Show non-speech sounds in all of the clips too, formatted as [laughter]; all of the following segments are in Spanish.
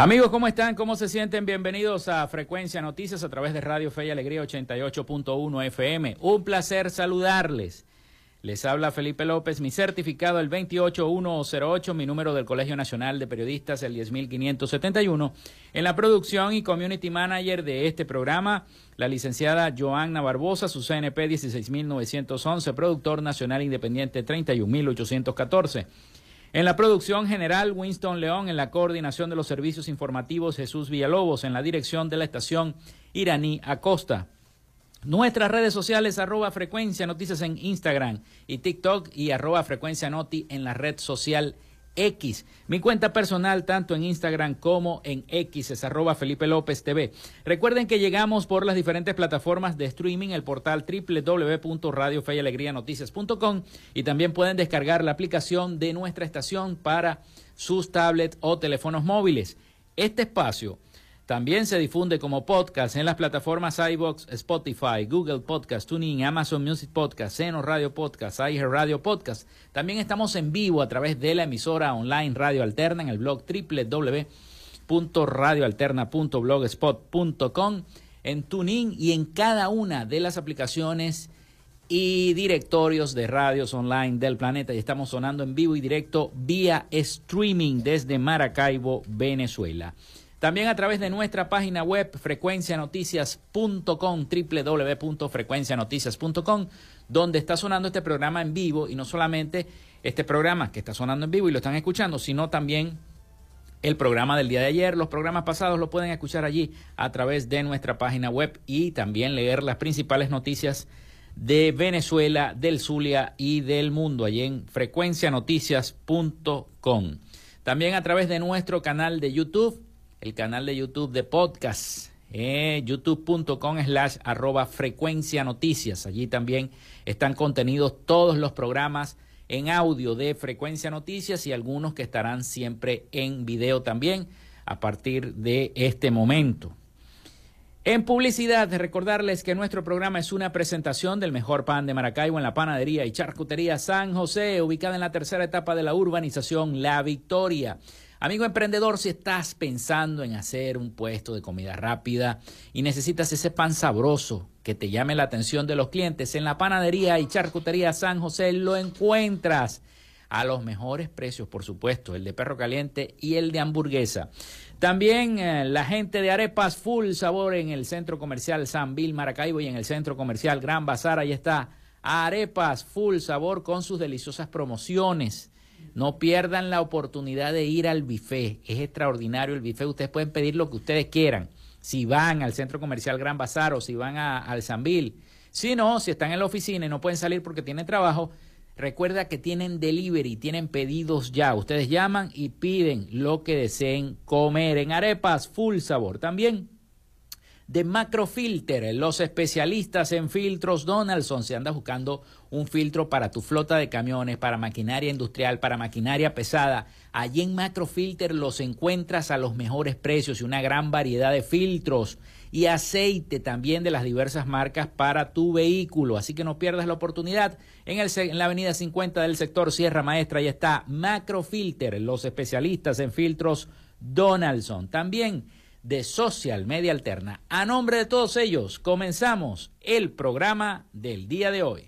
Amigos, ¿cómo están? ¿Cómo se sienten? Bienvenidos a Frecuencia Noticias a través de Radio Fe y Alegría 88.1 FM. Un placer saludarles. Les habla Felipe López, mi certificado el 28108, mi número del Colegio Nacional de Periodistas el 10571. En la producción y community manager de este programa, la licenciada Joanna Barbosa, su CNP 16911, productor nacional independiente 31814. En la producción general, Winston León, en la coordinación de los servicios informativos, Jesús Villalobos, en la dirección de la estación Iraní Acosta. Nuestras redes sociales, arroba frecuencia noticias en Instagram y TikTok y arroba frecuencia noti en la red social X. Mi cuenta personal, tanto en Instagram como en X, es arroba Felipe López TV. Recuerden que llegamos por las diferentes plataformas de streaming, el portal www.radiofeyalegrianoticias.com y también pueden descargar la aplicación de nuestra estación para sus tablets o teléfonos móviles. Este espacio también se difunde como podcast en las plataformas iBox, Spotify, Google Podcast, TuneIn, Amazon Music Podcast, Seno Radio Podcast, iHeart Radio Podcast. También estamos en vivo a través de la emisora online Radio Alterna en el blog www.radioalterna.blogspot.com, en TuneIn y en cada una de las aplicaciones y directorios de radios online del planeta. Y estamos sonando en vivo y directo vía streaming desde Maracaibo, Venezuela. También a través de nuestra página web frecuencianoticias.com, www.frecuencianoticias.com, donde está sonando este programa en vivo y no solamente este programa que está sonando en vivo y lo están escuchando, sino también el programa del día de ayer, los programas pasados lo pueden escuchar allí a través de nuestra página web y también leer las principales noticias de Venezuela, del Zulia y del mundo allí en frecuencianoticias.com. También a través de nuestro canal de YouTube el canal de YouTube de podcast, eh, youtube.com slash arroba frecuencia noticias. Allí también están contenidos todos los programas en audio de frecuencia noticias y algunos que estarán siempre en video también a partir de este momento. En publicidad, recordarles que nuestro programa es una presentación del mejor pan de Maracaibo en la panadería y charcutería San José, ubicada en la tercera etapa de la urbanización La Victoria. Amigo emprendedor, si estás pensando en hacer un puesto de comida rápida y necesitas ese pan sabroso que te llame la atención de los clientes, en la panadería y charcutería San José lo encuentras a los mejores precios, por supuesto, el de perro caliente y el de hamburguesa. También eh, la gente de Arepas Full Sabor en el Centro Comercial San Bill Maracaibo y en el Centro Comercial Gran Bazar. Ahí está Arepas Full Sabor con sus deliciosas promociones. No pierdan la oportunidad de ir al buffet. Es extraordinario el buffet. Ustedes pueden pedir lo que ustedes quieran. Si van al centro comercial Gran Bazar o si van a, al Sambil. Si no, si están en la oficina y no pueden salir porque tienen trabajo, recuerda que tienen delivery, tienen pedidos ya. Ustedes llaman y piden lo que deseen comer en arepas full sabor. También de Macrofilter, los especialistas en filtros Donaldson. Si andas buscando un filtro para tu flota de camiones, para maquinaria industrial, para maquinaria pesada, allí en Macrofilter los encuentras a los mejores precios y una gran variedad de filtros y aceite también de las diversas marcas para tu vehículo. Así que no pierdas la oportunidad. En, el, en la avenida 50 del sector Sierra Maestra, ahí está Macrofilter, los especialistas en filtros Donaldson. También de Social Media Alterna. A nombre de todos ellos, comenzamos el programa del día de hoy.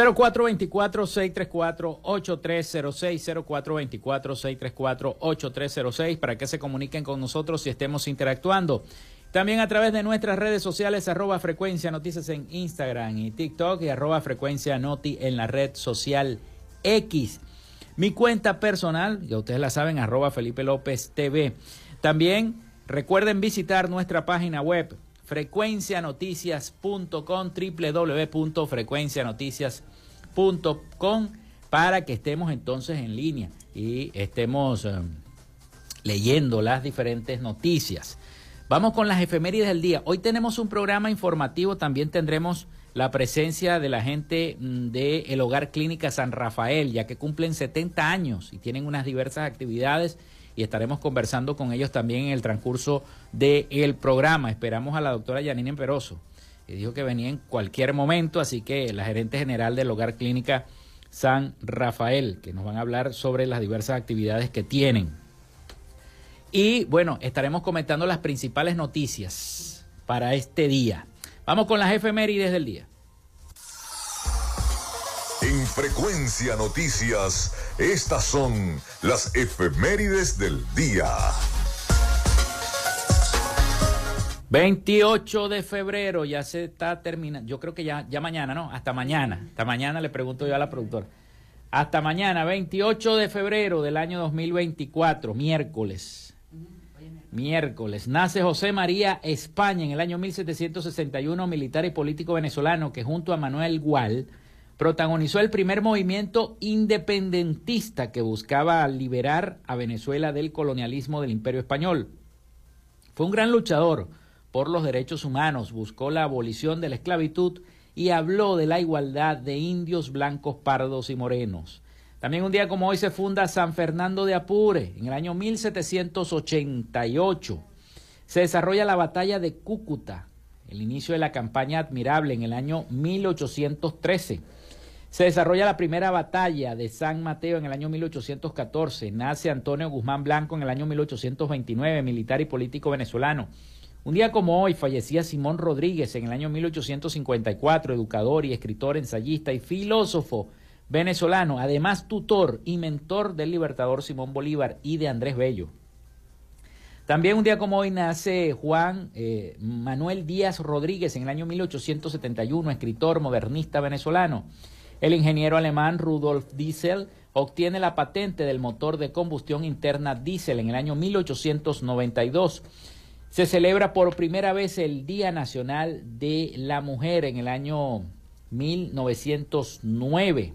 0424-634-8306, 0424-634-8306, para que se comuniquen con nosotros y estemos interactuando. También a través de nuestras redes sociales, arroba frecuencia noticias en Instagram y TikTok y arroba frecuencia noti en la red social X. Mi cuenta personal, ya ustedes la saben, arroba Felipe López TV. También recuerden visitar nuestra página web frecuencianoticias.com, www.frecuencianoticias.com, para que estemos entonces en línea y estemos eh, leyendo las diferentes noticias. Vamos con las efemérides del día. Hoy tenemos un programa informativo, también tendremos la presencia de la gente mm, del el Hogar Clínica San Rafael, ya que cumplen 70 años y tienen unas diversas actividades y estaremos conversando con ellos también en el transcurso del programa. Esperamos a la doctora Yanine Peroso, que dijo que venía en cualquier momento, así que la gerente general del Hogar Clínica San Rafael, que nos van a hablar sobre las diversas actividades que tienen. Y bueno, estaremos comentando las principales noticias para este día. Vamos con las efemérides del día. En Frecuencia Noticias, estas son las efemérides del día. 28 de febrero, ya se está terminando. Yo creo que ya, ya mañana, ¿no? Hasta mañana. Hasta mañana le pregunto yo a la productora. Hasta mañana, 28 de febrero del año 2024, miércoles. Miércoles. Nace José María España en el año 1761, militar y político venezolano que junto a Manuel Gual protagonizó el primer movimiento independentista que buscaba liberar a Venezuela del colonialismo del imperio español. Fue un gran luchador por los derechos humanos, buscó la abolición de la esclavitud y habló de la igualdad de indios blancos, pardos y morenos. También un día como hoy se funda San Fernando de Apure, en el año 1788. Se desarrolla la batalla de Cúcuta, el inicio de la campaña admirable en el año 1813. Se desarrolla la primera batalla de San Mateo en el año 1814. Nace Antonio Guzmán Blanco en el año 1829, militar y político venezolano. Un día como hoy fallecía Simón Rodríguez en el año 1854, educador y escritor, ensayista y filósofo venezolano, además tutor y mentor del libertador Simón Bolívar y de Andrés Bello. También un día como hoy nace Juan eh, Manuel Díaz Rodríguez en el año 1871, escritor modernista venezolano. El ingeniero alemán Rudolf Diesel obtiene la patente del motor de combustión interna diésel en el año 1892. Se celebra por primera vez el Día Nacional de la Mujer en el año 1909.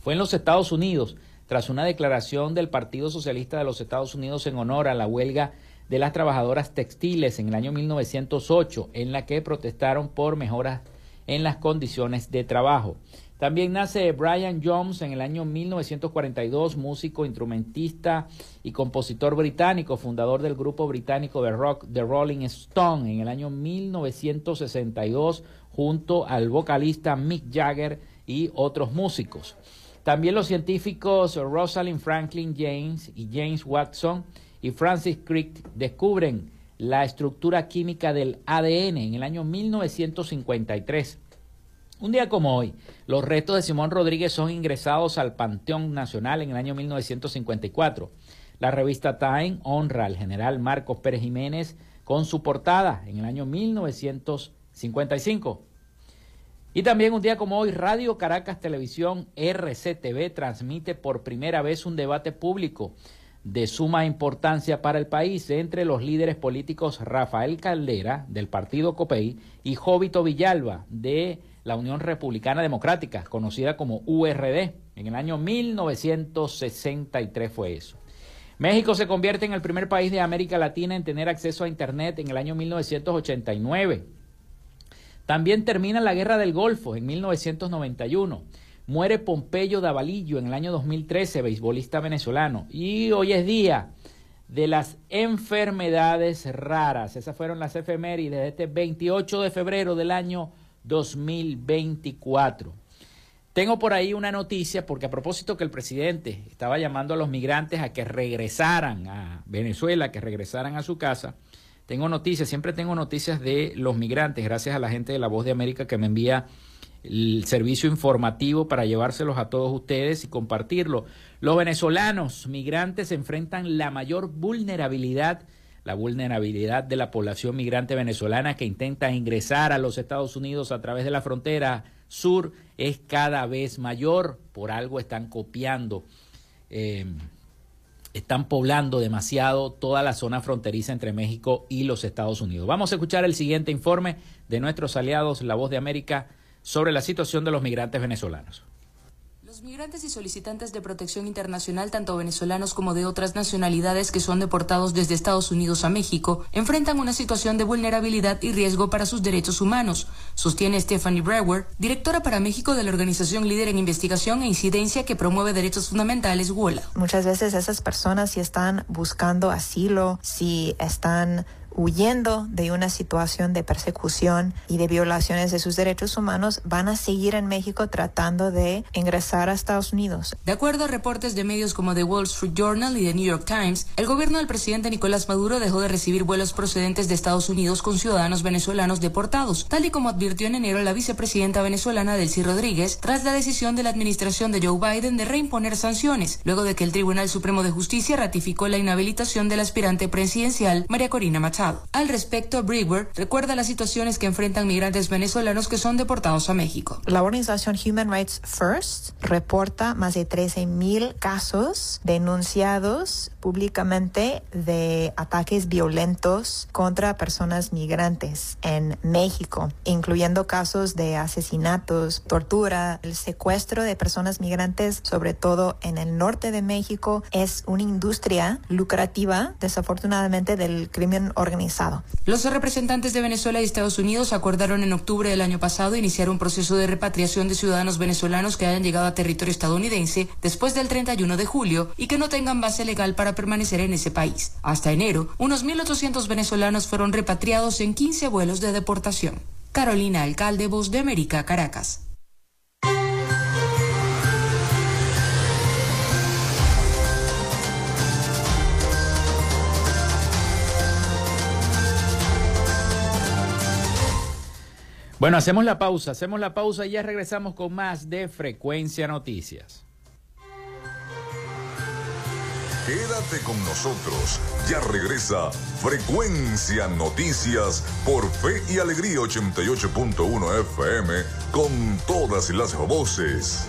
Fue en los Estados Unidos, tras una declaración del Partido Socialista de los Estados Unidos en honor a la huelga de las trabajadoras textiles en el año 1908, en la que protestaron por mejoras en las condiciones de trabajo. También nace Brian Jones en el año 1942, músico, instrumentista y compositor británico, fundador del grupo británico de rock The Rolling Stone en el año 1962, junto al vocalista Mick Jagger y otros músicos. También los científicos Rosalind Franklin James y James Watson y Francis Crick descubren la estructura química del ADN en el año 1953. Un día como hoy, los restos de Simón Rodríguez son ingresados al Panteón Nacional en el año 1954. La revista Time honra al general Marcos Pérez Jiménez con su portada en el año 1955. Y también un día como hoy, Radio Caracas Televisión RCTV transmite por primera vez un debate público de suma importancia para el país entre los líderes políticos Rafael Caldera, del partido COPEI, y Jovito Villalba, de la Unión Republicana Democrática, conocida como URD. En el año 1963 fue eso. México se convierte en el primer país de América Latina en tener acceso a Internet en el año 1989. También termina la Guerra del Golfo en 1991. Muere Pompeyo Davalillo en el año 2013, beisbolista venezolano. Y hoy es día de las enfermedades raras. Esas fueron las efemérides de este 28 de febrero del año 2024. Tengo por ahí una noticia porque a propósito que el presidente estaba llamando a los migrantes a que regresaran a Venezuela, que regresaran a su casa, tengo noticias, siempre tengo noticias de los migrantes, gracias a la gente de La Voz de América que me envía el servicio informativo para llevárselos a todos ustedes y compartirlo. Los venezolanos migrantes enfrentan la mayor vulnerabilidad la vulnerabilidad de la población migrante venezolana que intenta ingresar a los Estados Unidos a través de la frontera sur es cada vez mayor. Por algo están copiando, eh, están poblando demasiado toda la zona fronteriza entre México y los Estados Unidos. Vamos a escuchar el siguiente informe de nuestros aliados, La Voz de América, sobre la situación de los migrantes venezolanos. Los migrantes y solicitantes de protección internacional, tanto venezolanos como de otras nacionalidades que son deportados desde Estados Unidos a México, enfrentan una situación de vulnerabilidad y riesgo para sus derechos humanos, sostiene Stephanie Brewer, directora para México de la organización líder en investigación e incidencia que promueve derechos fundamentales, WOLA. Muchas veces esas personas si están buscando asilo, si están huyendo de una situación de persecución y de violaciones de sus derechos humanos, van a seguir en México tratando de ingresar a Estados Unidos. De acuerdo a reportes de medios como The Wall Street Journal y The New York Times, el gobierno del presidente Nicolás Maduro dejó de recibir vuelos procedentes de Estados Unidos con ciudadanos venezolanos deportados, tal y como advirtió en enero la vicepresidenta venezolana Delcy Rodríguez tras la decisión de la administración de Joe Biden de reimponer sanciones, luego de que el Tribunal Supremo de Justicia ratificó la inhabilitación del aspirante presidencial María Corina Machado. Al respecto, Brewer recuerda las situaciones que enfrentan migrantes venezolanos que son deportados a México. La organización Human Rights First reporta más de 13.000 casos denunciados públicamente de ataques violentos contra personas migrantes en México, incluyendo casos de asesinatos, tortura, el secuestro de personas migrantes, sobre todo en el norte de México, es una industria lucrativa, desafortunadamente, del crimen organizado los representantes de Venezuela y Estados Unidos acordaron en octubre del año pasado iniciar un proceso de repatriación de ciudadanos venezolanos que hayan llegado a territorio estadounidense después del 31 de julio y que no tengan base legal para permanecer en ese país. Hasta enero, unos 1.800 venezolanos fueron repatriados en 15 vuelos de deportación. Carolina Alcalde, Voz de América, Caracas. Bueno, hacemos la pausa, hacemos la pausa y ya regresamos con más de Frecuencia Noticias. Quédate con nosotros, ya regresa Frecuencia Noticias por Fe y Alegría 88.1 FM con todas las voces.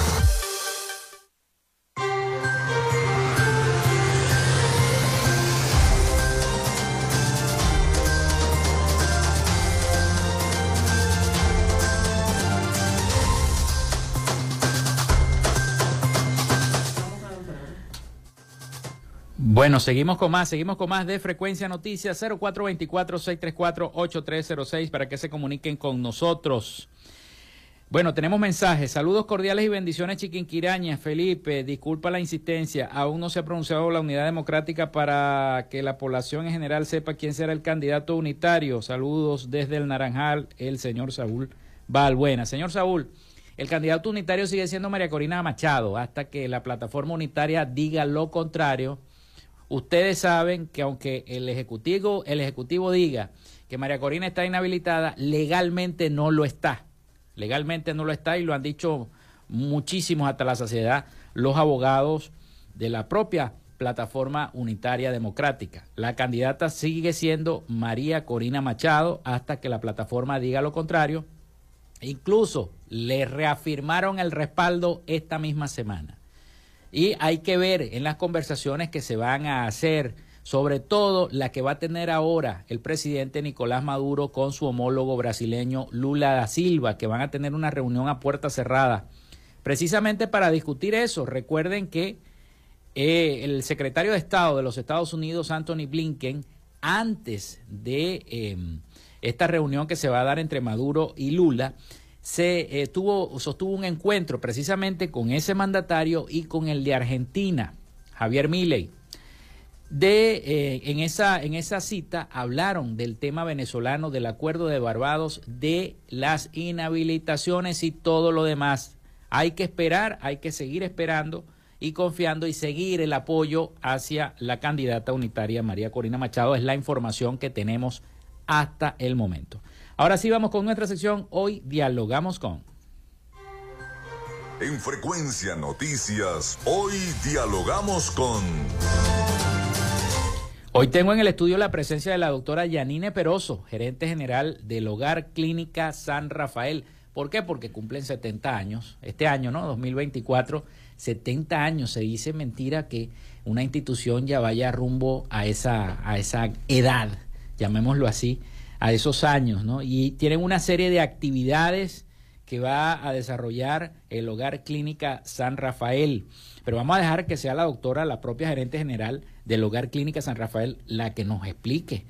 Bueno, seguimos con más, seguimos con más de Frecuencia Noticias 0424-634-8306 para que se comuniquen con nosotros. Bueno, tenemos mensajes. Saludos cordiales y bendiciones, Chiquinquiraña. Felipe, disculpa la insistencia. Aún no se ha pronunciado la unidad democrática para que la población en general sepa quién será el candidato unitario. Saludos desde el Naranjal, el señor Saúl Valbuena. Señor Saúl, el candidato unitario sigue siendo María Corina Machado hasta que la plataforma unitaria diga lo contrario Ustedes saben que aunque el ejecutivo, el ejecutivo diga que María Corina está inhabilitada, legalmente no lo está. Legalmente no lo está y lo han dicho muchísimos hasta la saciedad los abogados de la propia plataforma unitaria democrática. La candidata sigue siendo María Corina Machado hasta que la plataforma diga lo contrario. Incluso le reafirmaron el respaldo esta misma semana. Y hay que ver en las conversaciones que se van a hacer, sobre todo la que va a tener ahora el presidente Nicolás Maduro con su homólogo brasileño Lula da Silva, que van a tener una reunión a puerta cerrada, precisamente para discutir eso. Recuerden que eh, el secretario de Estado de los Estados Unidos, Anthony Blinken, antes de em, esta reunión que se va a dar entre Maduro y Lula, se eh, tuvo, sostuvo un encuentro precisamente con ese mandatario y con el de Argentina, Javier Milei. De, eh, en, esa, en esa cita hablaron del tema venezolano, del acuerdo de Barbados, de las inhabilitaciones y todo lo demás. Hay que esperar, hay que seguir esperando y confiando y seguir el apoyo hacia la candidata unitaria María Corina Machado. Es la información que tenemos hasta el momento. Ahora sí vamos con nuestra sección. Hoy dialogamos con. En Frecuencia Noticias, hoy dialogamos con... Hoy tengo en el estudio la presencia de la doctora Yanine Peroso, gerente general del Hogar Clínica San Rafael. ¿Por qué? Porque cumplen 70 años. Este año, ¿no? 2024, 70 años. Se dice mentira que una institución ya vaya rumbo a esa, a esa edad, llamémoslo así a esos años, ¿no? Y tienen una serie de actividades que va a desarrollar el Hogar Clínica San Rafael. Pero vamos a dejar que sea la doctora, la propia gerente general del Hogar Clínica San Rafael, la que nos explique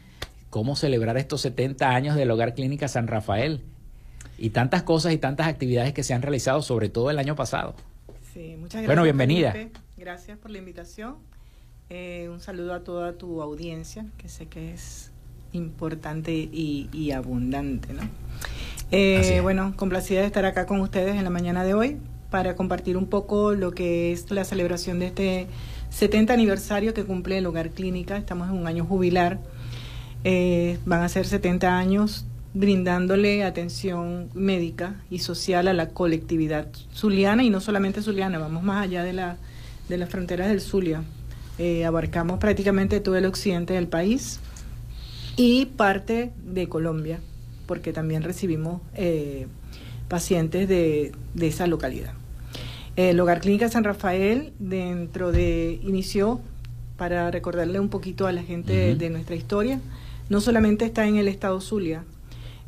cómo celebrar estos 70 años del Hogar Clínica San Rafael y tantas cosas y tantas actividades que se han realizado, sobre todo el año pasado. Sí, muchas gracias. Bueno, bienvenida. Gracias por la invitación. Eh, un saludo a toda tu audiencia, que sé que es importante y, abundante. ¿no? Eh, bueno, complacida de estar acá con ustedes en la mañana de hoy para compartir un poco lo que es la celebración de este 70 aniversario que cumple el Hogar Clínica. Estamos en un año jubilar. Eh, van a ser 70 años brindándole atención médica y social a la colectividad zuliana y no solamente zuliana, vamos más allá de, la, de las fronteras del Zulia. Eh, abarcamos prácticamente todo el occidente del país y parte de Colombia, porque también recibimos eh, pacientes de, esa localidad. El Hogar Clínica San Rafael, dentro de, inició, para recordarle un poquito a la gente de, nuestra historia, no solamente está en el estado Zulia,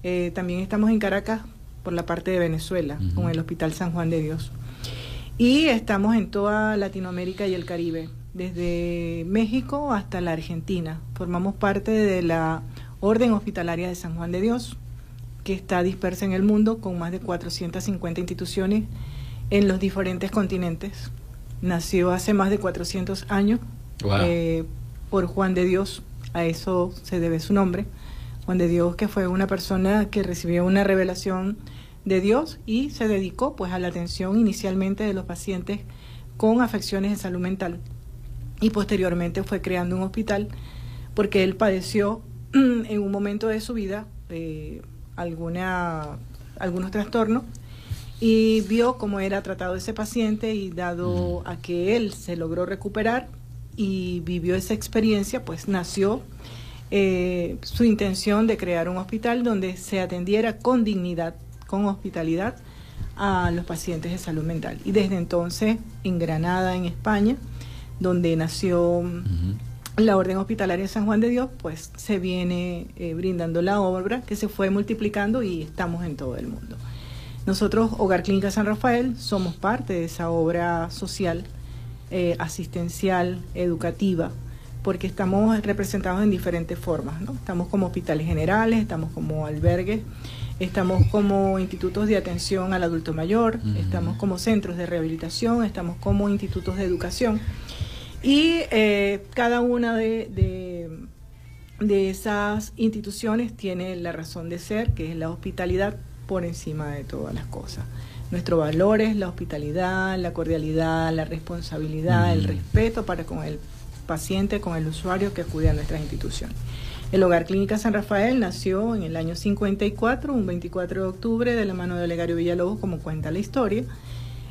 eh, también estamos en Caracas por la parte de Venezuela, con el Hospital San Juan de Dios. Y estamos en toda Latinoamérica y el Caribe, desde México hasta la Argentina. Formamos parte de la Orden Hospitalaria de San Juan de Dios, que está dispersa en el mundo con más de 450 instituciones en los diferentes continentes. Nació hace más de 400 años eh, por Juan de Dios, a eso se debe su nombre. Juan de Dios, que fue una persona que recibió una revelación de Dios y se dedicó pues a la atención inicialmente de los pacientes con afecciones de salud mental y posteriormente fue creando un hospital porque él padeció [clears throat] en un momento de su vida eh, alguna, algunos trastornos y vio cómo era tratado ese paciente y dado a que él se logró recuperar y vivió esa experiencia, pues nació eh, su intención de crear un hospital donde se atendiera con dignidad con hospitalidad a los pacientes de salud mental. Y desde entonces, en Granada, en España, donde nació la Orden Hospitalaria de San Juan de Dios, pues se viene eh, brindando la obra que se fue multiplicando y estamos en todo el mundo. Nosotros, Hogar Clínica San Rafael, somos parte de esa obra social, eh, asistencial, educativa, porque estamos representados en diferentes formas. ¿no? Estamos como hospitales generales, estamos como albergues, Estamos como institutos de atención al adulto mayor, estamos como centros de rehabilitación, estamos como institutos de educación. Y eh, cada una de, de, esas instituciones tiene la razón de ser, que es la hospitalidad por encima de todas las cosas. Nuestro valor es la hospitalidad, la cordialidad, la responsabilidad, el respeto para con el paciente, con el usuario que acude a nuestras instituciones. El Hogar Clínica San Rafael nació en el año 54, un 24 de octubre, de la mano de Olegario Villalobos, como cuenta la historia,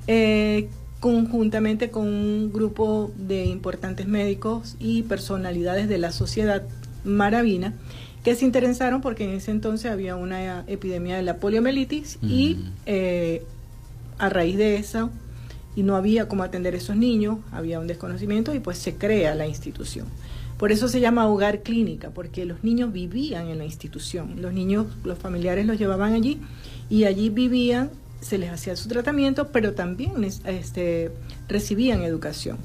eh, conjuntamente con un grupo de importantes médicos y personalidades de la sociedad maravina, que se interesaron porque en ese entonces había una epidemia de la poliomielitis y eh, a raíz de eso, y no había cómo atender a esos niños, había un desconocimiento y pues se crea la institución. Por eso se llama hogar clínica, porque los niños vivían en la institución. Los niños, los familiares los llevaban allí y allí vivían, se les hacía su tratamiento, pero también este, recibían educación.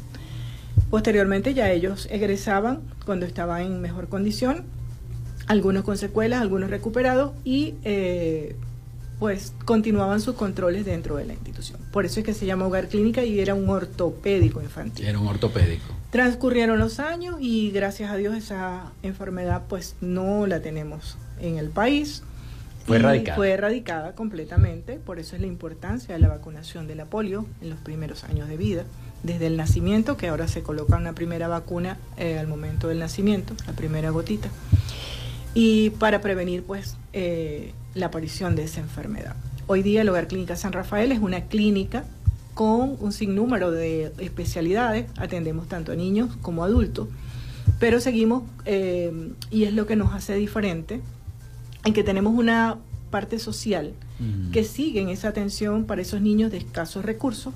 Posteriormente ya ellos egresaban cuando estaban en mejor condición, algunos con secuelas, algunos recuperados y eh, pues continuaban sus controles dentro de la institución. Por eso es que se llama hogar clínica y era un ortopédico infantil. Era un ortopédico. Transcurrieron los años y gracias a Dios esa enfermedad pues no la tenemos en el país. Fue erradicada. Fue erradicada completamente, por eso es la importancia de la vacunación de la polio en los primeros años de vida, desde el nacimiento, que ahora se coloca una primera vacuna eh, al momento del nacimiento, la primera gotita, y para prevenir pues eh, la aparición de esa enfermedad. Hoy día el Hogar Clínica San Rafael es una clínica con un sinnúmero de especialidades, atendemos tanto a niños como a adultos, pero seguimos, eh, y es lo que nos hace diferente, en que tenemos una parte social que sigue en esa atención para esos niños de escasos recursos,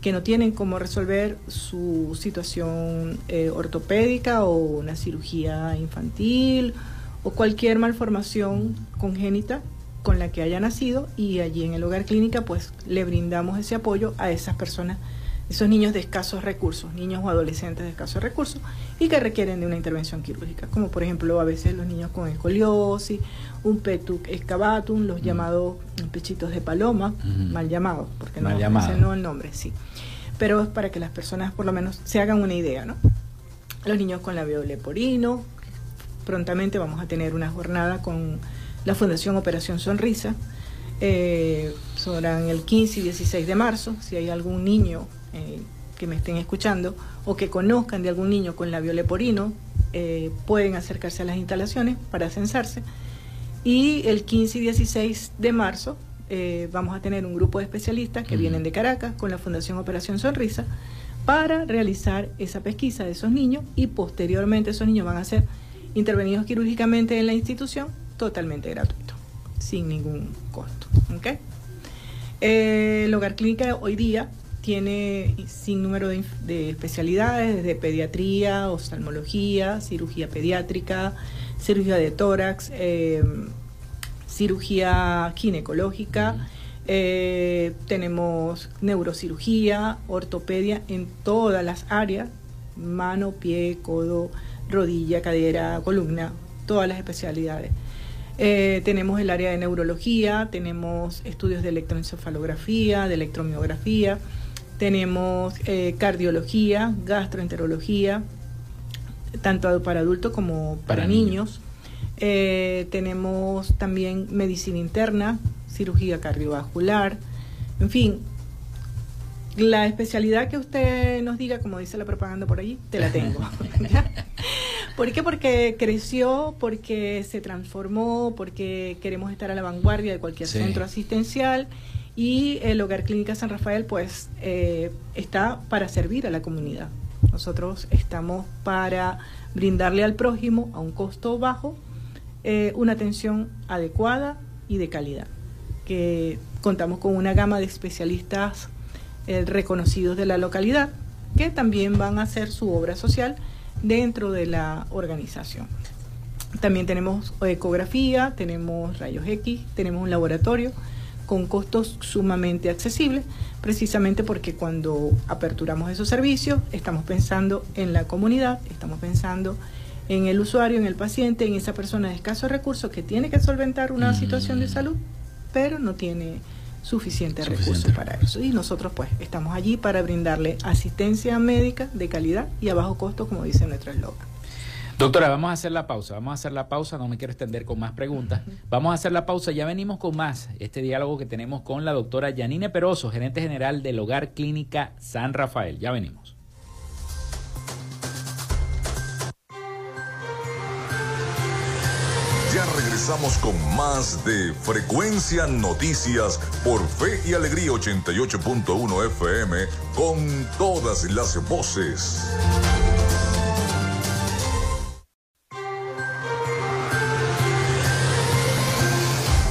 que no tienen cómo resolver su situación eh, ortopédica o una cirugía infantil o cualquier malformación congénita con la que haya nacido y allí en el hogar clínica pues le brindamos ese apoyo a esas personas, esos niños de escasos recursos, niños o adolescentes de escasos recursos y que requieren de una intervención quirúrgica, como por ejemplo a veces los niños con escoliosis, un petuc excavatum, los llamados pechitos de paloma, mal llamados, porque no, ese no el nombre, sí. Pero es para que las personas por lo menos se hagan una idea, ¿no? Los niños con labio leporino, prontamente vamos a tener una jornada con la Fundación Operación Sonrisa. Eh, serán el 15 y 16 de marzo. Si hay algún niño eh, que me estén escuchando o que conozcan de algún niño con labio leporino, eh, pueden acercarse a las instalaciones para censarse. Y el 15 y 16 de marzo eh, vamos a tener un grupo de especialistas que vienen de Caracas con la Fundación Operación Sonrisa para realizar esa pesquisa de esos niños y posteriormente esos niños van a ser intervenidos quirúrgicamente en la institución totalmente gratuito, sin ningún costo. ¿okay? Eh, el hogar clínica hoy día tiene sin número de, especialidades, desde pediatría, oftalmología, cirugía pediátrica, cirugía de tórax, em, cirugía ginecológica, Eh, tenemos neurocirugía, ortopedia en todas las áreas, mano, pie, codo, rodilla, cadera, columna, todas las especialidades. Eh, tenemos el área de neurología, tenemos estudios de electroencefalografía, de electromiografía, tenemos eh, cardiología, gastroenterología, tanto para adultos como para, niños. Eh, tenemos también medicina interna, cirugía cardiovascular, en fin, la especialidad que usted nos diga, como dice la propaganda por allí, te la tengo. [laughs] ¿Por qué? Porque creció, porque se transformó, porque queremos estar a la vanguardia de cualquier centro asistencial y el Hogar Clínica San Rafael pues eh, está para servir a la comunidad. Nosotros estamos para brindarle al prójimo a un costo bajo eh, una atención adecuada y de calidad. Que contamos con una gama de especialistas eh, reconocidos de la localidad que también van a hacer su obra social dentro de la organización. También tenemos ecografía, tenemos rayos X, tenemos un laboratorio con costos sumamente accesibles, precisamente porque cuando aperturamos esos servicios estamos pensando en la comunidad, estamos pensando en el usuario, en el paciente, en esa persona de escasos recursos que tiene que solventar una mm. situación de salud, pero no tiene suficientes recursos para eso. Y nosotros pues estamos allí para brindarle asistencia médica de calidad y a bajo costo, como dice nuestro eslogan. Doctora, vamos a hacer la pausa, vamos a hacer la pausa, no me quiero extender con más preguntas. Vamos a hacer la pausa, ya venimos con más este diálogo que tenemos con la doctora Yanine Peroso, gerente general del Hogar Clínica San Rafael. Ya venimos. Ya regresamos con más de Frecuencia Noticias por Fe y Alegría 88.1 FM con todas las voces.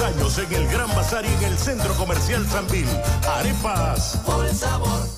Años en el Gran Bazar y en el Centro Comercial Sanvil. Arepas. Por sabor.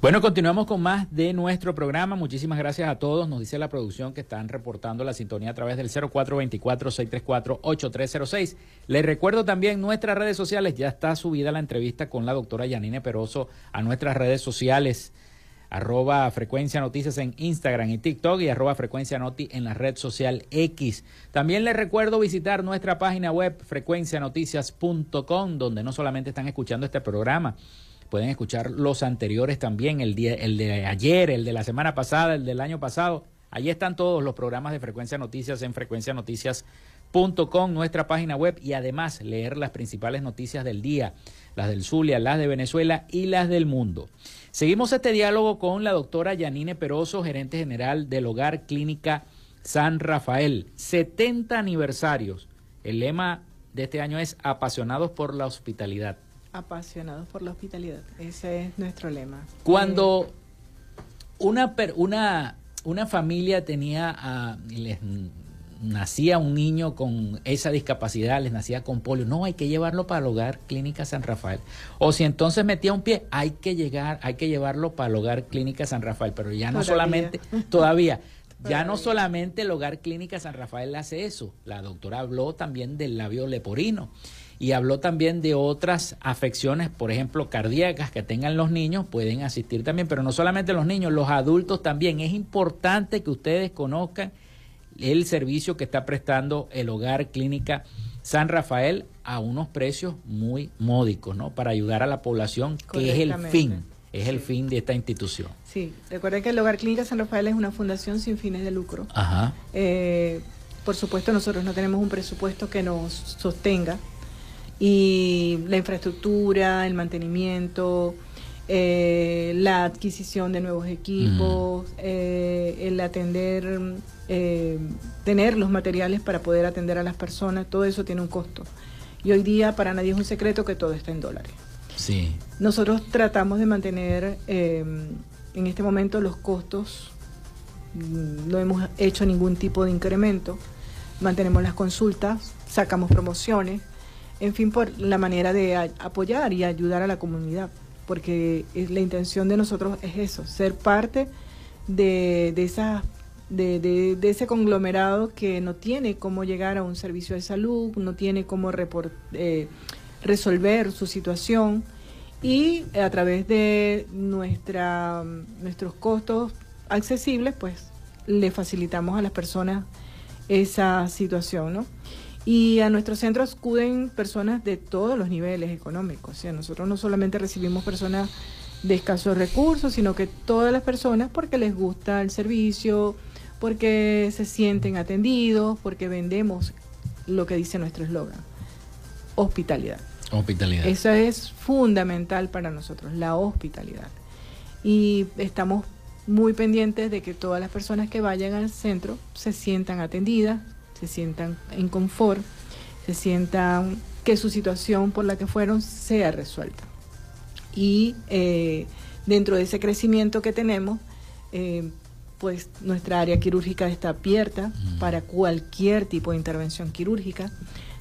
Bueno, continuamos con más de nuestro programa. Muchísimas gracias a todos. Nos dice la producción que están reportando la sintonía a través del 0424-634-8306. Les recuerdo también nuestras redes sociales. Ya está subida la entrevista con la doctora Yanine Peroso a nuestras redes sociales. Arroba Frecuencia Noticias en Instagram y TikTok y arroba Frecuencia Noti en la red social X. También les recuerdo visitar nuestra página web frecuencianoticias.com donde no solamente están escuchando este programa, Pueden escuchar los anteriores también, el, día, el de ayer, el de la semana pasada, el del año pasado. Allí están todos los programas de Frecuencia Noticias en frecuencianoticias.com, nuestra página web, y además leer las principales noticias del día, las del Zulia, las de Venezuela y las del mundo. Seguimos este diálogo con la doctora Yanine Peroso, gerente general del Hogar Clínica San Rafael. 70 aniversarios. El lema de este año es Apasionados por la Hospitalidad apasionados por la hospitalidad. Ese es nuestro lema. Cuando eh, una, una, una familia tenía, les nacía un niño con esa discapacidad, les nacía con polio, no, hay que llevarlo para el hogar Clínica San Rafael. O si entonces metía un pie, hay que llegar, hay que llevarlo para el hogar Clínica San Rafael, pero ya no solamente, todavía. [laughs] Ya no solamente el Hogar Clínica San Rafael hace eso, la doctora habló también del labio leporino y habló también de otras afecciones, por ejemplo, cardíacas que tengan los niños, pueden asistir también, pero no solamente los niños, los adultos también. Es importante que ustedes conozcan el servicio que está prestando el Hogar Clínica San Rafael a unos precios muy módicos, ¿no? Para ayudar a la población, que es el fin, es el fin de esta institución. Sí, recuerden que el Hogar Clínica San Rafael es una fundación sin fines de lucro. Ajá. Eh, por supuesto, nosotros no tenemos un presupuesto que nos sostenga y la infraestructura, el mantenimiento, eh, la adquisición de nuevos equipos, eh, el atender, eh, tener los materiales para poder atender a las personas, todo eso tiene un costo. Y hoy día para nadie es un secreto que todo está en dólares. Sí. Nosotros tratamos de mantener en este momento los costos, mm, no hemos hecho ningún tipo de incremento, mantenemos las consultas, sacamos promociones, en fin, por la manera de apoyar y ayudar a la comunidad, porque la intención de nosotros es eso, ser parte de, esa de, ese conglomerado que no tiene cómo llegar a un servicio de salud, no tiene cómo eh, resolver su situación y a través de nuestros costos accesibles, pues le facilitamos a las personas esa situación, ¿no? Y a nuestro centro acuden personas de todos los niveles económicos. O sea, nosotros no solamente recibimos personas de escasos recursos, sino que todas las personas porque les gusta el servicio, porque se sienten atendidos, porque vendemos lo que dice nuestro eslogan, hospitalidad. Hospitalidad. Eso es fundamental para nosotros, la hospitalidad. Y estamos muy pendientes de que todas las personas que vayan al centro se sientan atendidas, se sientan en confort, se sientan que su situación por la que fueron sea resuelta. Y eh, dentro de ese crecimiento que tenemos, eh, pues nuestra área quirúrgica está abierta para cualquier tipo de intervención quirúrgica.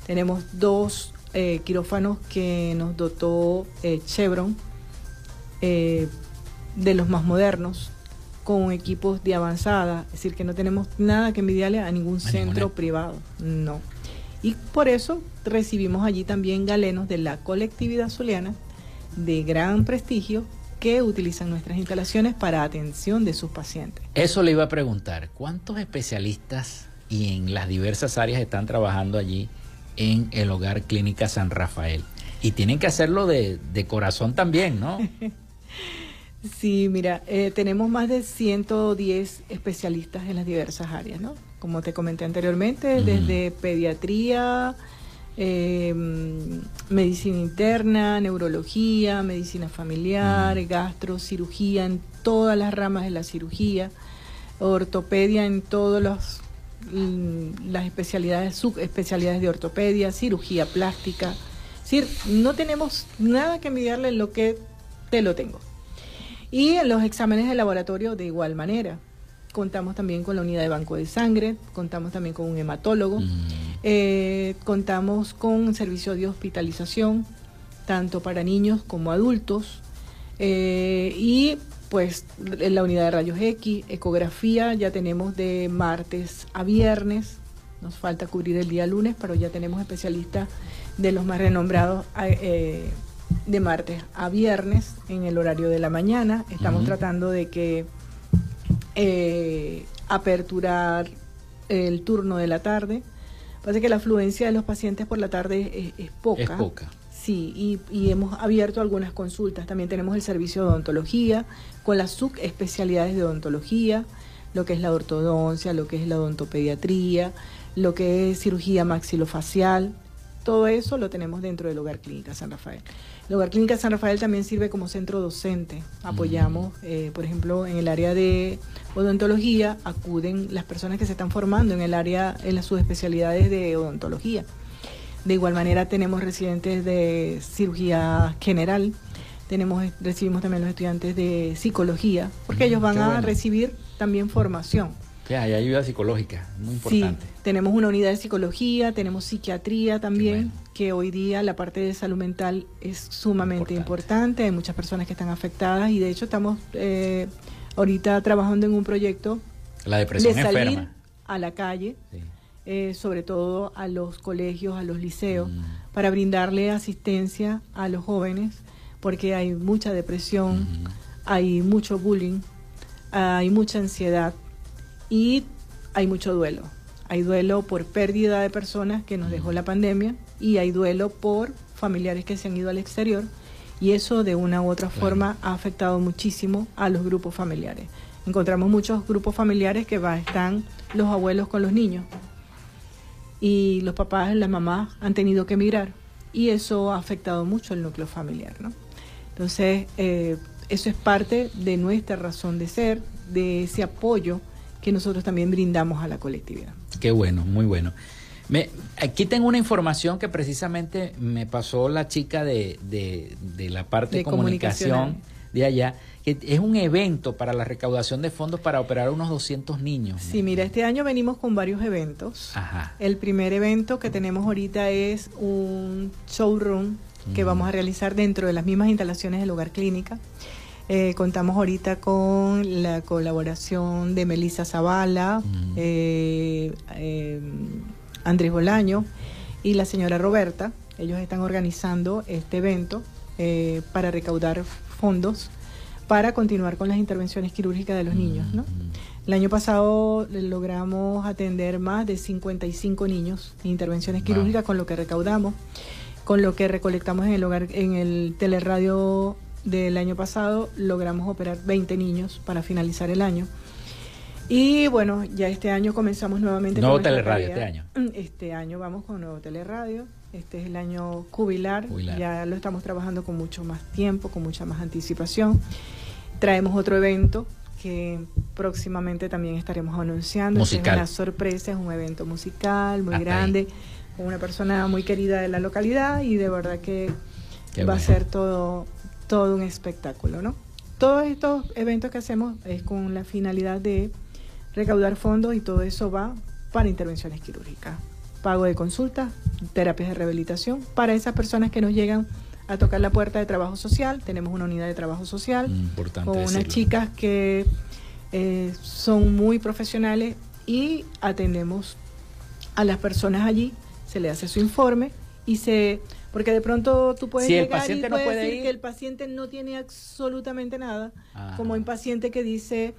Tenemos dos eh, quirófanos que nos dotó Chevron, de los más modernos, con equipos de avanzada, es decir, que no tenemos nada que envidiarle a ningún centro privado, no. Y por eso recibimos allí también galenos de la colectividad zuliana de gran prestigio que utilizan nuestras instalaciones para atención de sus pacientes. Eso le iba a preguntar, ¿cuántos especialistas y en las diversas áreas están trabajando allí en el Hogar Clínica San Rafael? Y tienen que hacerlo de, de corazón también, ¿no? [laughs] Sí, mira, eh, tenemos más de 110 especialistas en las diversas áreas, ¿no? Como te comenté anteriormente, desde pediatría, em, medicina interna, neurología, medicina familiar, gastro, cirugía en todas las ramas de la cirugía, ortopedia en todas mm, las especialidades, subespecialidades de ortopedia, cirugía plástica. Es decir, no tenemos nada que envidiarle en lo que te lo tengo. Y en los exámenes de laboratorio de igual manera. Contamos también con la unidad de banco de sangre, contamos también con un hematólogo, mm. eh, contamos con servicio de hospitalización, tanto para niños como adultos. Eh, y pues en la unidad de rayos X, ecografía, ya tenemos de martes a viernes, nos falta cubrir el día lunes, pero ya tenemos especialistas de los más renombrados eh, de martes a viernes en el horario de la mañana. Estamos tratando de que eh, aperturar el turno de la tarde. Parece que la afluencia de los pacientes por la tarde es, poca. Es poca. Sí, y, hemos abierto algunas consultas. También tenemos el servicio de odontología con las subespecialidades de odontología, lo que es la ortodoncia, lo que es la odontopediatría, lo que es cirugía maxilofacial. Todo eso lo tenemos dentro del Hogar Clínica San Rafael. El Hogar Clínica San Rafael también sirve como centro docente. Apoyamos, eh, por ejemplo, en el área de odontología, acuden las personas que se están formando en el área, en las subespecialidades de odontología. De igual manera tenemos residentes de cirugía general, tenemos recibimos también los estudiantes de psicología, porque ellos van a recibir también formación. Hay ayuda psicológica, muy importante. Sí, tenemos una unidad de psicología, tenemos psiquiatría también, que hoy día la parte de salud mental es sumamente importante. hay muchas personas que están afectadas y de hecho estamos eh, ahorita trabajando en un proyecto la depresión de salir a la calle. Eh, sobre todo a los colegios, a los liceos, mm. para brindarle asistencia a los jóvenes, porque hay mucha depresión, hay mucho bullying, hay mucha ansiedad y hay mucho duelo. Hay duelo por pérdida de personas que nos dejó la pandemia y hay duelo por familiares que se han ido al exterior y eso de una u otra forma ha afectado muchísimo a los grupos familiares. Encontramos muchos grupos familiares que va, están los abuelos con los niños y los papás, las mamás han tenido que emigrar y eso ha afectado mucho el núcleo familiar, ¿no? Entonces, eh, eso es parte de nuestra razón de ser, de ese apoyo que nosotros también brindamos a la colectividad. Qué bueno, muy bueno. Me, aquí tengo una información que precisamente me pasó la chica de, de, la parte de, comunicación de allá es un evento para la recaudación de fondos para operar unos 200 niños. Sí, mira, este año venimos con varios eventos. Ajá. El primer evento que tenemos ahorita es un showroom que mm. vamos a realizar dentro de las mismas instalaciones del Hogar Clínica. Eh, contamos ahorita con la colaboración de Melissa Zavala, mm. eh, eh, Andrés Bolaño y la señora Roberta. Ellos están organizando este evento para recaudar fondos para continuar con las intervenciones quirúrgicas de los niños. ¿no? El año pasado logramos atender más de 55 niños en intervenciones quirúrgicas con lo que recaudamos, con lo que recolectamos en el hogar, en el teleradio del año pasado logramos operar 20 niños para finalizar el año. Y bueno, ya este año comenzamos nuevamente. Nuevo teleradio este año. Este año vamos con nuevo teleradio. Este es el año jubilar. Ya lo estamos trabajando con mucho más tiempo, con mucha más anticipación. Traemos otro evento que próximamente también estaremos anunciando. Es una sorpresa, es un evento musical muy grande, con una persona muy querida de la localidad y de verdad que va a ser todo, todo un espectáculo, ¿no? Todos estos eventos que hacemos es con la finalidad de recaudar fondos y todo eso va para intervenciones quirúrgicas, pago de consultas, terapias de rehabilitación para esas personas que nos llegan a tocar la puerta de trabajo social. Tenemos una unidad de trabajo social con unas chicas que eh, son muy profesionales y atendemos a las personas allí, se le hace su informe y se porque de pronto tú puedes llegar y puedes decir que el paciente no tiene absolutamente nada, como un paciente que dice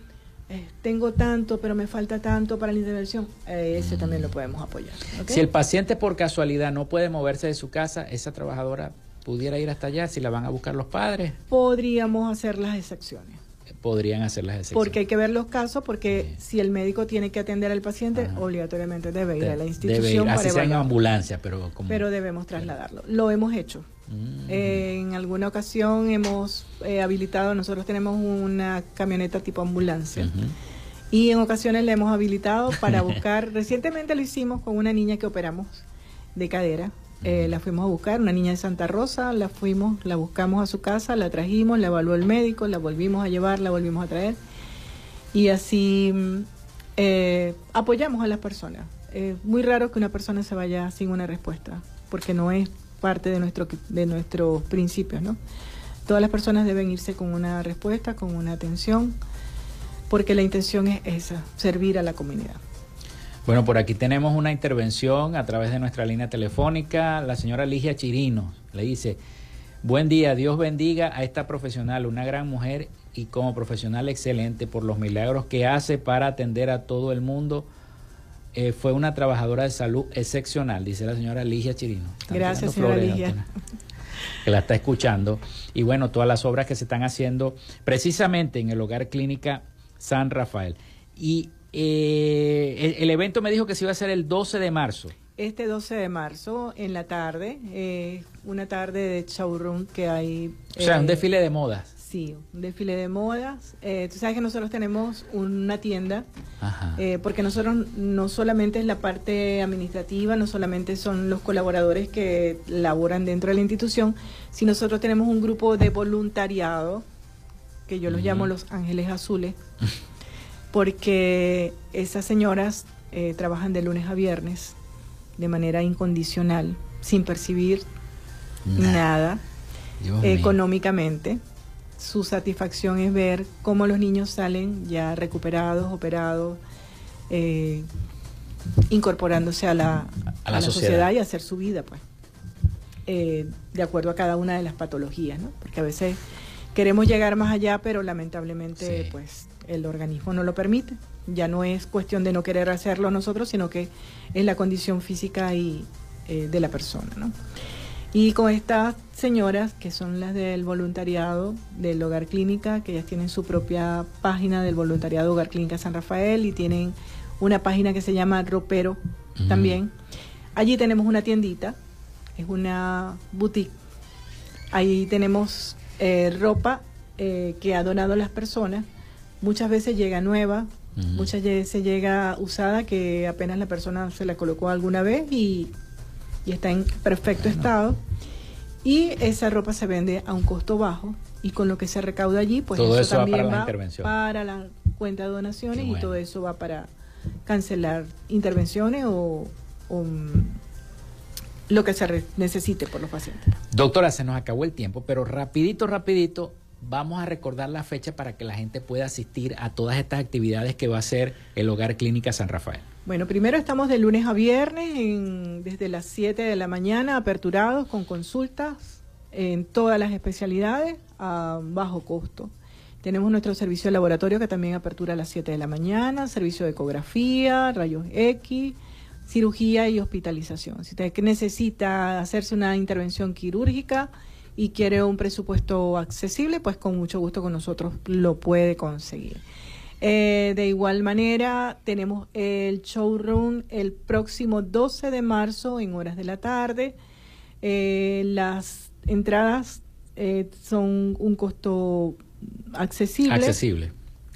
eh, tengo tanto, pero me falta tanto para la intervención, eh, ese mm. también lo podemos apoyar. Si el paciente por casualidad no puede moverse de su casa, esa trabajadora pudiera ir hasta allá si la van a buscar los padres? Podríamos hacer las excepciones. Podrían hacer las excepciones. Porque hay que ver los casos, porque si el médico tiene que atender al paciente, obligatoriamente debe ir a la institución. Debe ir, así sea en ambulancia, pero Pero debemos trasladarlo. Lo hemos hecho. Mm. en alguna ocasión hemos eh, habilitado, nosotros tenemos una camioneta tipo ambulancia. Y en ocasiones le hemos habilitado para [laughs] buscar, recientemente lo hicimos con una niña que operamos de cadera, eh, la fuimos a buscar, una niña de Santa Rosa, la fuimos, la buscamos a su casa, la trajimos, la evaluó el médico, la volvimos a llevar, la volvimos a traer. Y así mm, eh, apoyamos a las personas. Es muy raro que una persona se vaya sin una respuesta, porque no es parte de, nuestro, de nuestros principios, ¿no? todas las personas deben irse con una respuesta, con una atención, porque la intención es esa, servir a la comunidad. Bueno, por aquí tenemos una intervención a través de nuestra línea telefónica. La señora Ligia Chirino le dice, buen día, Dios bendiga a esta profesional, una gran mujer y como profesional excelente por los milagros que hace para atender a todo el mundo. Eh, fue una trabajadora de salud excepcional, dice la señora Ligia Chirino. Gracias, señora Ligia. Que la está escuchando. Y bueno, todas las obras que se están haciendo precisamente en el Hogar Clínica San Rafael. Y eh, el, evento me dijo que se iba a hacer el 12 de marzo. Este 12 de marzo, en la tarde, eh, una tarde de showroom que hay. O sea, un eh, desfile de modas. Sí, un desfile de modas. Eh, tú sabes que nosotros tenemos una tienda, porque nosotros no solamente es la parte administrativa, no solamente son los colaboradores que laboran dentro de la institución, sino nosotros tenemos un grupo de voluntariado, que yo los llamo los Ángeles Azules. [laughs] porque esas señoras eh, trabajan de lunes a viernes de manera incondicional, sin percibir nada, económicamente. Su satisfacción es ver cómo los niños salen ya recuperados, operados, eh, incorporándose a la, sociedad. y hacer su vida, pues, eh, de acuerdo a cada una de las patologías, ¿no? Porque a veces queremos llegar más allá, pero lamentablemente, pues, el organismo no lo permite. Ya no es cuestión de no querer hacerlo nosotros, sino que es la condición física y, eh, de la persona. ¿no? Y con estas señoras, que son las del voluntariado del Hogar Clínica, que ellas tienen su propia página del voluntariado Hogar Clínica San Rafael y tienen una página que se llama Ropero también. Allí tenemos una tiendita, es una boutique. Ahí tenemos eh, ropa eh, que ha donado las personas muchas veces llega nueva, muchas veces llega usada que apenas la persona se la colocó alguna vez y, está en perfecto estado. Y esa ropa se vende a un costo bajo y con lo que se recauda allí, pues todo eso, también va, para, la cuenta de donaciones y todo eso va para cancelar intervenciones o, mm, lo que se necesite por los pacientes. Doctora, se nos acabó el tiempo, pero rapidito, rapidito, vamos a recordar la fecha para que la gente pueda asistir a todas estas actividades que va a hacer el Hogar Clínica San Rafael. Bueno, primero estamos de lunes a viernes desde las 7 de la mañana aperturados con consultas en todas las especialidades a bajo costo. Tenemos nuestro servicio de laboratorio que también apertura a las 7 de la mañana, servicio de ecografía, rayos X, cirugía y hospitalización. Si usted necesita hacerse una intervención quirúrgica, y quiere un presupuesto accesible, pues con mucho gusto con nosotros lo puede conseguir. Eh, de igual manera, tenemos el showroom el próximo 12 de marzo en horas de la tarde. Eh, las entradas eh, son un costo accesible. Accesible.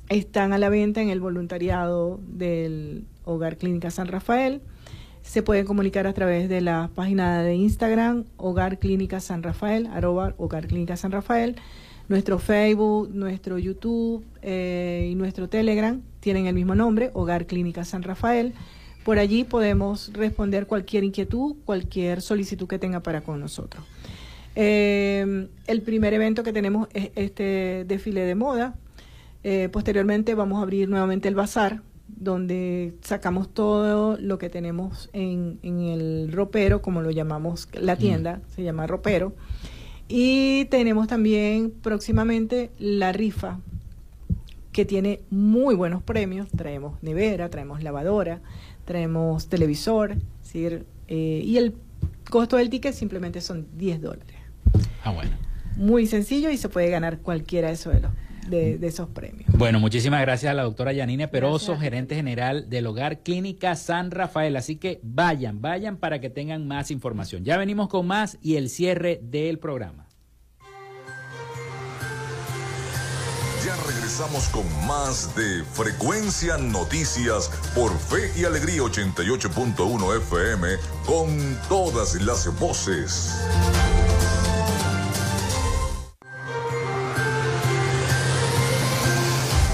Están a la venta en el voluntariado del Hogar Clínica San Rafael se pueden comunicar a través de la página de Instagram, Hogar Clínica San Rafael, arroba Hogar Clínica San Rafael. Nuestro Facebook, nuestro YouTube eh, y nuestro Telegram tienen el mismo nombre, Hogar Clínica San Rafael. Por allí podemos responder cualquier inquietud, cualquier solicitud que tenga para con nosotros. Eh, el primer evento que tenemos es este desfile de moda. Eh, posteriormente vamos a abrir nuevamente el bazar donde sacamos todo lo que tenemos en, el ropero, como lo llamamos la tienda, se llama ropero. Y tenemos también próximamente la rifa, que tiene muy buenos premios. Traemos nevera, traemos lavadora, traemos televisor, eh, y el costo del ticket simplemente son 10 dólares. Ah, bueno. Muy sencillo y se puede ganar cualquiera de esos de, esos premios. Bueno, muchísimas gracias a la doctora Yanine Peroso, gerente general del Hogar Clínica San Rafael. Así que vayan, vayan para que tengan más información. Ya venimos con más y el cierre del programa. Ya regresamos con más de Frecuencia Noticias por Fe y Alegría 88.1 FM con todas las voces.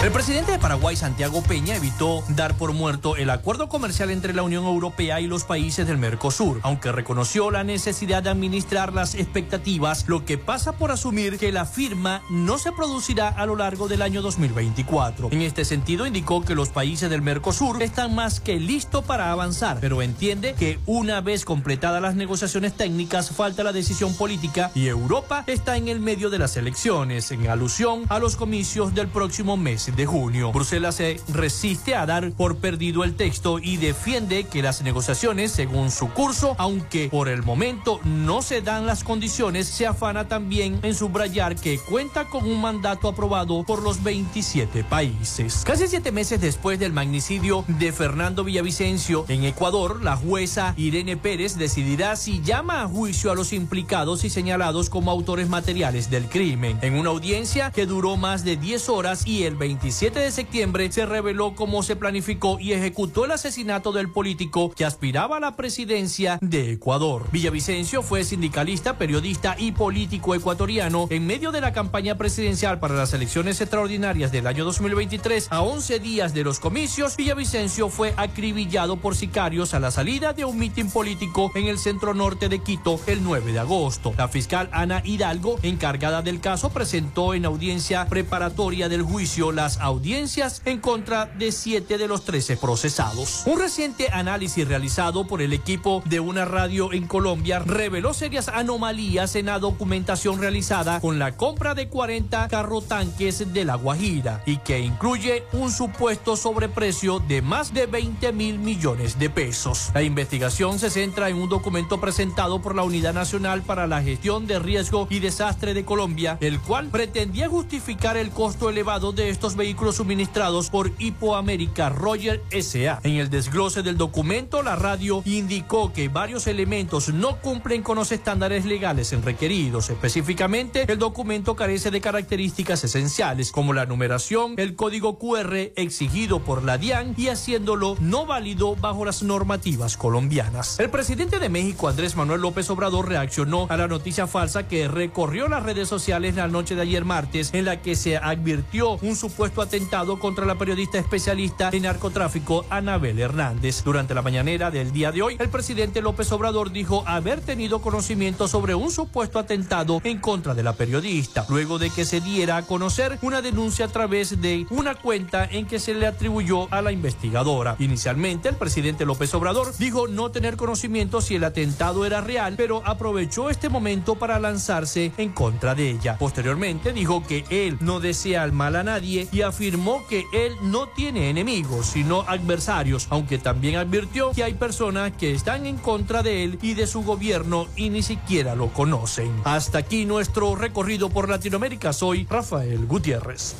El presidente de Paraguay, Santiago Peña, evitó dar por muerto el acuerdo comercial entre la Unión Europea y los países del Mercosur, aunque reconoció la necesidad de administrar las expectativas, lo que pasa por asumir que la firma no se producirá a lo largo del año 2024. En este sentido, indicó que los países del Mercosur están más que listos para avanzar, pero entiende que una vez completadas las negociaciones técnicas, falta la decisión política y Europa está en el medio de las elecciones, en alusión a los comicios del próximo mes de junio. Bruselas se resiste a dar por perdido el texto y defiende que las negociaciones, según su curso, aunque por el momento no se dan las condiciones, se afana también en subrayar que cuenta con un mandato aprobado por los 27 países. Casi siete meses después del magnicidio de Fernando Villavicencio en Ecuador, la jueza Irene Pérez decidirá si llama a juicio a los implicados y señalados como autores materiales del crimen. En una audiencia que duró más de 10 horas y el 20 27 de septiembre se reveló cómo se planificó y ejecutó el asesinato del político que aspiraba a la presidencia de Ecuador. Villavicencio fue sindicalista, periodista y político ecuatoriano en medio de la campaña presidencial para las elecciones extraordinarias del año 2023. A 11 días de los comicios, Villavicencio fue acribillado por sicarios a la salida de un mitin político en el centro norte de Quito el 9 de agosto. La fiscal Ana Hidalgo, encargada del caso, presentó en audiencia preparatoria del juicio la audiencias en contra de siete de los 13 procesados. Un reciente análisis realizado por el equipo de una radio en Colombia reveló serias anomalías en la documentación realizada con la compra de 40 carrotanques de La Guajira y que incluye un supuesto sobreprecio de más de 20 mil millones de pesos. La investigación se centra en un documento presentado por la Unidad Nacional para la Gestión de Riesgo y Desastre de Colombia, el cual pretendía justificar el costo elevado de estos vehículos suministrados por Hipoamérica Roger SA. En el desglose del documento, la radio indicó que varios elementos no cumplen con los estándares legales en requeridos. Específicamente, el documento carece de características esenciales como la numeración, el código QR exigido por la DIAN y haciéndolo no válido bajo las normativas colombianas. El presidente de México, Andrés Manuel López Obrador, reaccionó a la noticia falsa que recorrió las redes sociales la noche de ayer martes, en la que se advirtió un supuesto atentado contra la periodista especialista en narcotráfico Anabel Hernández. Durante la mañanera del día de hoy, el presidente López Obrador dijo haber tenido conocimiento sobre un supuesto atentado en contra de la periodista, luego de que se diera a conocer una denuncia a través de una cuenta en que se le atribuyó a la investigadora. Inicialmente, el presidente López Obrador dijo no tener conocimiento si el atentado era real, pero aprovechó este momento para lanzarse en contra de ella. Posteriormente, dijo que él no desea el mal a nadie y afirmó que él no tiene enemigos, sino adversarios, aunque también advirtió que hay personas que están en contra de él y de su gobierno y ni siquiera lo conocen. Hasta aquí nuestro recorrido por Latinoamérica. Soy Rafael Gutiérrez.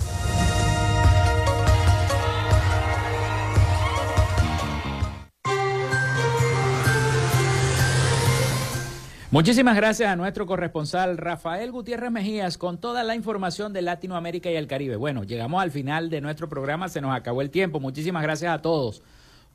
Muchísimas gracias a nuestro corresponsal Rafael Gutiérrez Mejías con toda la información de Latinoamérica y el Caribe. Bueno, llegamos al final de nuestro programa, se nos acabó el tiempo. Muchísimas gracias a todos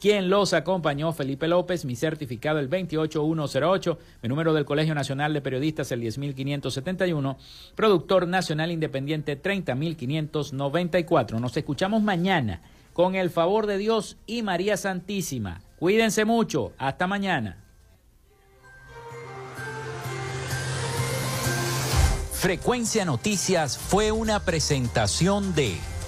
quien los acompañó, Felipe López, mi certificado el 28108, mi número del Colegio Nacional de Periodistas el 10571, productor nacional independiente 30594. Nos escuchamos mañana con el favor de Dios y María Santísima. Cuídense mucho, hasta mañana. Frecuencia Noticias fue una presentación de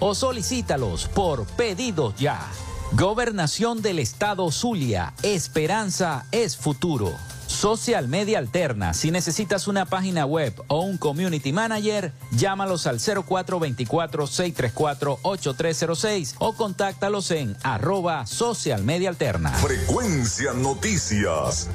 o solicítalos por pedidos ya. Gobernación del Estado Zulia. Esperanza es futuro. Social Media Alterna. Si necesitas una página web o un community manager, llámalos al 0424-634-8306 o contáctalos en arroba Social Media Alterna. Frecuencia Noticias.